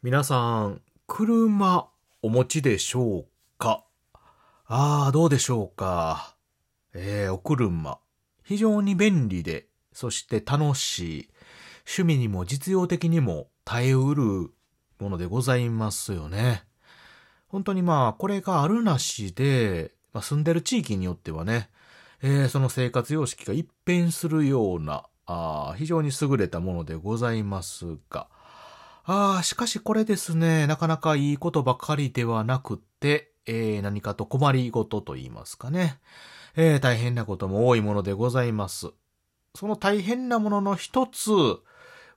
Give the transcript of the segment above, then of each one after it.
皆さん、車お持ちでしょうか？ああ、どうでしょうか？えー、お車。非常に便利で、そして楽しい。趣味にも実用的にも耐えうるものでございますよね。本当にまあ、これがあるなしで、まあ、住んでる地域によってはね、えー、その生活様式が一変するような、あ非常に優れたものでございますが、ああ、しかしこれですね、なかなかいいことばかりではなくて、えー、何かと困りごとと言いますかね。えー、大変なことも多いものでございます。その大変なものの一つ、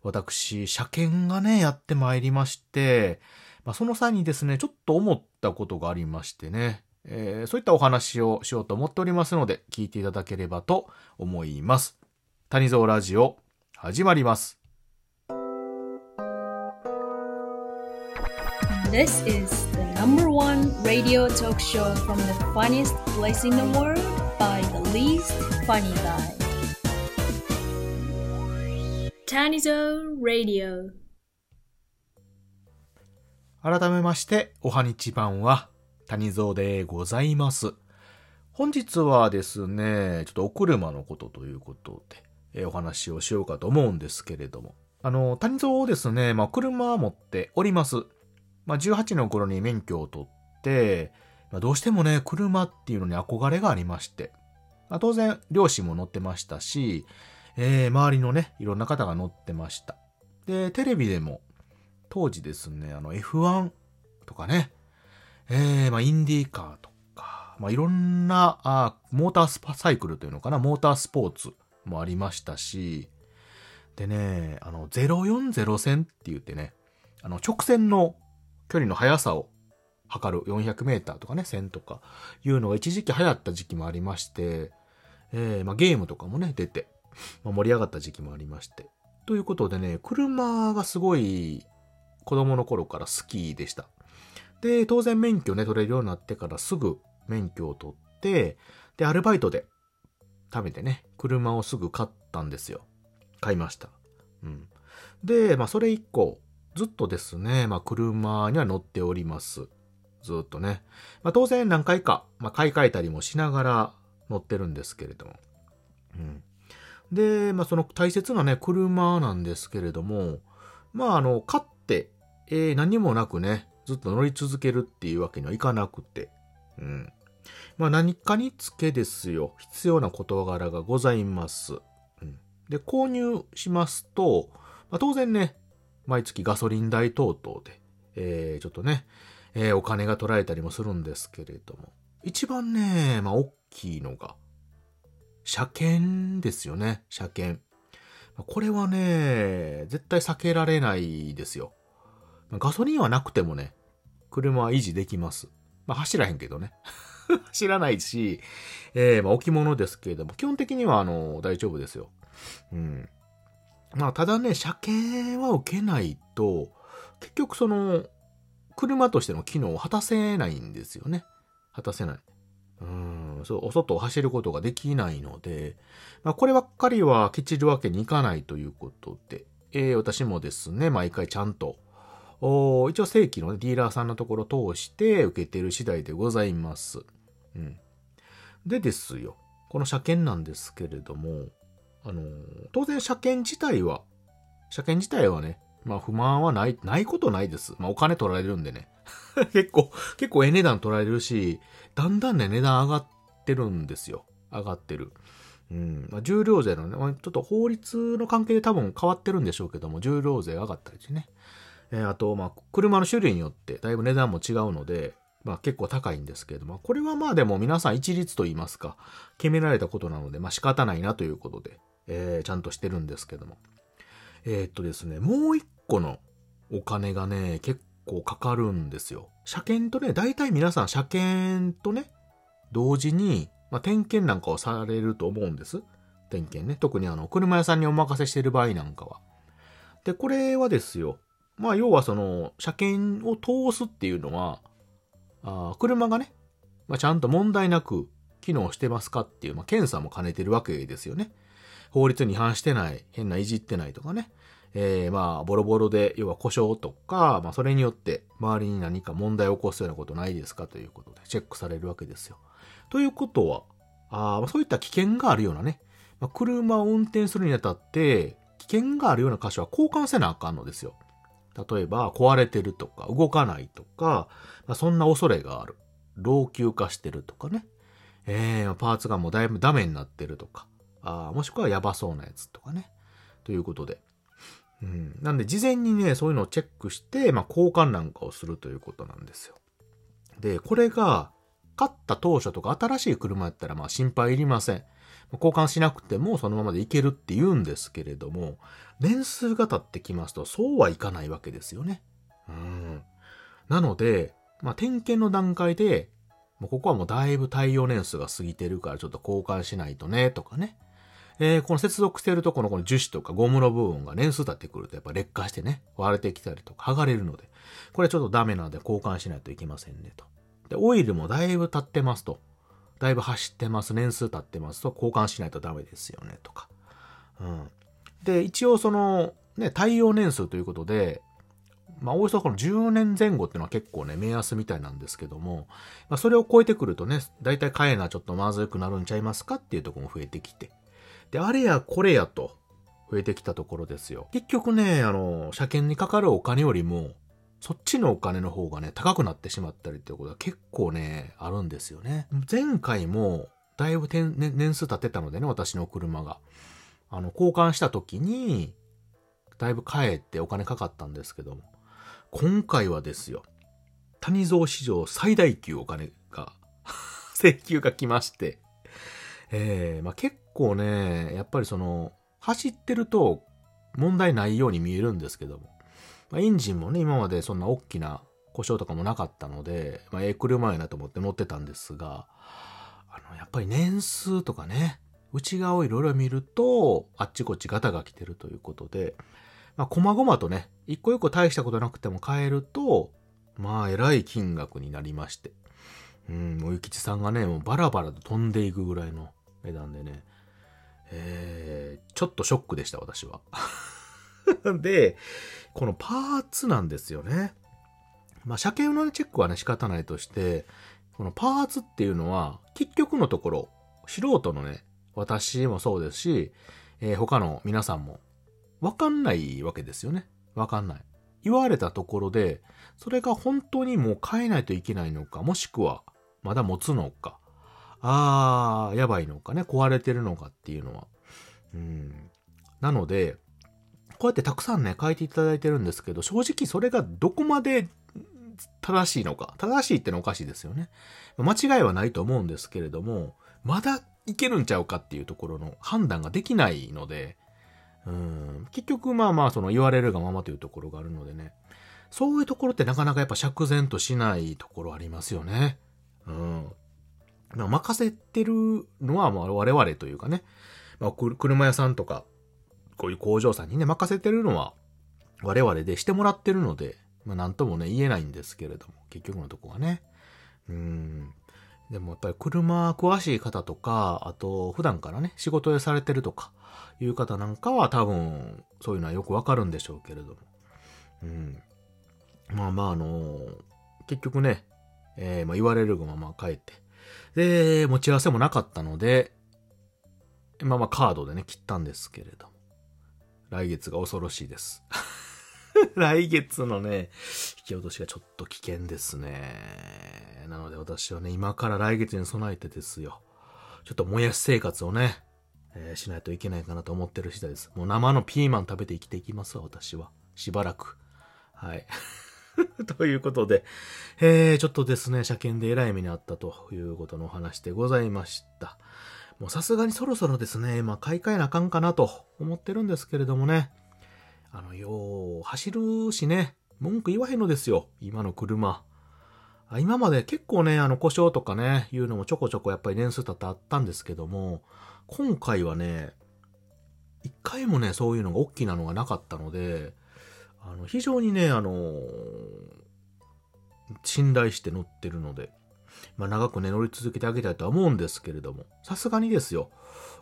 私、車検がね、やってまいりまして、まあ、その際にですね、ちょっと思ったことがありましてね、えー、そういったお話をしようと思っておりますので、聞いていただければと思います。谷蔵ラジオ、始まります。This is the number one radio talk show from the funniest place in the world by the least funny guy. Tanizo Radio. 改めまして、おはにちばんは、谷蔵でございます。本日はですね、ちょっとお車のことということで、えー、お話をしようかと思うんですけれども。あの、谷蔵ですね、まあ、車を持っております。まあ、18の頃に免許を取って、まあ、どうしてもね、車っていうのに憧れがありまして、まあ、当然、両親も乗ってましたし、えー、周りのね、いろんな方が乗ってました。で、テレビでも、当時ですね、あの F1 とかね、えー、まあ、インディーカーとか、まあ、いろんな、あモータースパサイクルというのかな、モータースポーツもありましたし、でね、あの、040線って言ってね、あの、直線の距離の速さを測る400メーターとかね、1000とかいうのが一時期流行った時期もありまして、えー、まあ、ゲームとかもね、出て、まあ、盛り上がった時期もありまして。ということでね、車がすごい子供の頃から好きでした。で、当然免許ね、取れるようになってからすぐ免許を取って、で、アルバイトで食べてね、車をすぐ買ったんですよ。買いました。うん。で、まあ、それ以降、ずっとですね、まあ、車には乗っております。ずっとね。まあ、当然何回か、まあ、買い替えたりもしながら乗ってるんですけれども。うん。で、まあ、その大切なね、車なんですけれども、まあ、あの、買って、えー、何もなくね、ずっと乗り続けるっていうわけにはいかなくて。うん。まあ、何かにつけですよ。必要な事柄がございます。うん。で、購入しますと、まあ、当然ね、毎月ガソリン代等々で、えー、ちょっとね、えー、お金が取られたりもするんですけれども、一番ね、まあ、大きいのが、車検ですよね、車検。これはね、絶対避けられないですよ。ガソリンはなくてもね、車は維持できます。まあ、走らへんけどね。走らないし、えー、まあ、置物ですけれども、基本的には、あの、大丈夫ですよ。うん。まあ、ただね、車検は受けないと、結局その、車としての機能を果たせないんですよね。果たせない。うん、そう、お外を走ることができないので、まあ、こればっかりはケチるわけにいかないということで、えー、私もですね、毎回ちゃんと、お一応正規の、ね、ディーラーさんのところを通して受けてる次第でございます。うん。でですよ、この車検なんですけれども、あの、当然車検自体は、車検自体はね、まあ不満はない、ないことないです。まあお金取られるんでね。結構、結構ええ値段取られるし、だんだんね、値段上がってるんですよ。上がってる。うん。まあ、重量税のね、ちょっと法律の関係で多分変わってるんでしょうけども、重量税上がったりしてね。えー、あと、まあ、車の種類によってだいぶ値段も違うので、まあ結構高いんですけれども、これはまあでも皆さん一律と言いますか、決められたことなので、まあ仕方ないなということで、えー、ちゃんとしてるんですけども。えー、っとですね、もう一個のお金がね、結構かかるんですよ。車検とね、大体皆さん車検とね、同時に、まあ、点検なんかをされると思うんです。点検ね。特にあの、車屋さんにお任せしてる場合なんかは。で、これはですよ。まあ、要はその、車検を通すっていうのは、あ車がね、まあ、ちゃんと問題なく機能してますかっていう、まあ、検査も兼ねてるわけですよね。法律に違反してない、変ないじってないとかね、えー、まあ、ボロボロで、要は故障とか、まあ、それによって周りに何か問題を起こすようなことないですかということでチェックされるわけですよ。ということは、あ、そういった危険があるようなね、まあ、車を運転するにあたって、危険があるような箇所は交換せなあかんのですよ。例えば、壊れてるとか、動かないとか、まあ、そんな恐れがある。老朽化してるとかね。えー、パーツがもうだいぶダメになってるとか。あもしくはやばそうなやつとかね。ということで。うん。なんで、事前にね、そういうのをチェックして、まあ、交換なんかをするということなんですよ。で、これが、買った当初とか新しい車やったら、まあ、心配いりません。交換しなくてもそのままでいけるって言うんですけれども、年数が経ってきますとそうはいかないわけですよね。うん。なので、まあ、点検の段階で、もうここはもうだいぶ耐用年数が過ぎてるからちょっと交換しないとね、とかね。えー、この接続しているとこのこの樹脂とかゴムの部分が年数経ってくるとやっぱ劣化してね、割れてきたりとか剥がれるので、これちょっとダメなので交換しないといけませんねと。で、オイルもだいぶ経ってますと。だいぶ走ってます、年数経ってますと交換しないとダメですよねとか。うん。で、一応その、ね、耐用年数ということで、まあ、およそこの10年前後っていうのは結構ね、目安みたいなんですけども、まあ、それを超えてくるとね、だいたい買えなちょっとまずくなるんちゃいますかっていうとこも増えてきて。で、あれやこれやと増えてきたところですよ。結局ね、あの、車検にかかるお金よりも、そっちのお金の方がね、高くなってしまったりってことは結構ね、あるんですよね。前回も、だいぶ年数経ってたのでね、私の車が。あの、交換した時に、だいぶ帰ってお金かかったんですけども。今回はですよ、谷蔵史上最大級お金が 請求が来まして、えー、まあ、結構ね、やっぱりその、走ってると問題ないように見えるんですけども、まあ、エンジンもね、今までそんな大きな故障とかもなかったので、まあ、ええ車やなと思って乗ってたんですが、あの、やっぱり年数とかね、内側をいろいろ見ると、あっちこっちガタが来てるということで、まあ、細々とね、一個一個大したことなくても買えると、まあ、えらい金額になりまして。うん、もうゆきちさんがね、もうバラバラと飛んでいくぐらいの値段でね、えー、ちょっとショックでした、私は。で、このパーツなんですよね。まあ、車検のチェックはね、仕方ないとして、このパーツっていうのは、結局のところ、素人のね、私もそうですし、えー、他の皆さんもわかんないわけですよね。わかんない。言われたところで、それが本当にもう変えないといけないのか、もしくは、まだ持つのか、あー、やばいのかね、壊れてるのかっていうのは。うん。なので、こうやってたくさんね、書いていただいてるんですけど、正直それがどこまで正しいのか。正しいってのおかしいですよね。間違いはないと思うんですけれども、まだいけるんちゃうかっていうところの判断ができないので、うん、結局まあまあその言われるがままというところがあるのでね。そういうところってなかなかやっぱ釈然としないところありますよね。うん。まあ、任せてるのはまあ我々というかね、まあ、車屋さんとか、こういう工場さんにね、任せてるのは我々でしてもらってるので、まあなんともね、言えないんですけれども、結局のとこはね。うん。でもやっぱり車詳しい方とか、あと普段からね、仕事でされてるとか、いう方なんかは多分、そういうのはよくわかるんでしょうけれども。うん。まあまああの結局ね、えー、まあ言われるがまま帰って。で、持ち合わせもなかったので、まあまあカードでね、切ったんですけれども。来月が恐ろしいです。来月のね、引き落としがちょっと危険ですね。なので私はね、今から来月に備えてですよ。ちょっともやし生活をね、えー、しないといけないかなと思ってる次第です。もう生のピーマン食べて生きていきますわ、私は。しばらく。はい。ということで、えー、ちょっとですね、車検で偉い目にあったということのお話でございました。もうさすがにそろそろですね、まあ買い替えなあかんかなと思ってるんですけれどもね。あの、よう、走るしね、文句言わへんのですよ、今の車。今まで結構ね、あの、故障とかね、いうのもちょこちょこやっぱり年数経ってあったんですけども、今回はね、一回もね、そういうのが大きなのがなかったので、あの、非常にね、あの、信頼して乗ってるので、まあ長くね、乗り続けてあげたいとは思うんですけれども、さすがにですよ。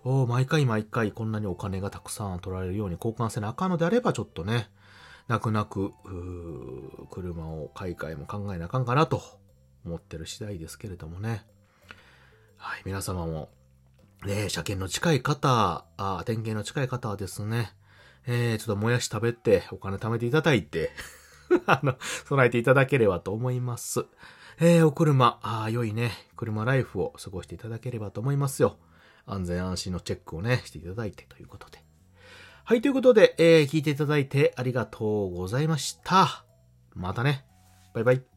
お毎回毎回こんなにお金がたくさん取られるように交換せなあかんのであれば、ちょっとね、泣く泣く、車を買い替えも考えなあかんかなと思ってる次第ですけれどもね。はい、皆様も、ね、車検の近い方、あ点検の近い方はですね、え、ちょっともやし食べてお金貯めていただいて あの、備えていただければと思います。えー、お車、ああ良いね、車ライフを過ごしていただければと思いますよ。安全安心のチェックをね、していただいてということで。はい、ということで、えー、聞いていただいてありがとうございました。またね。バイバイ。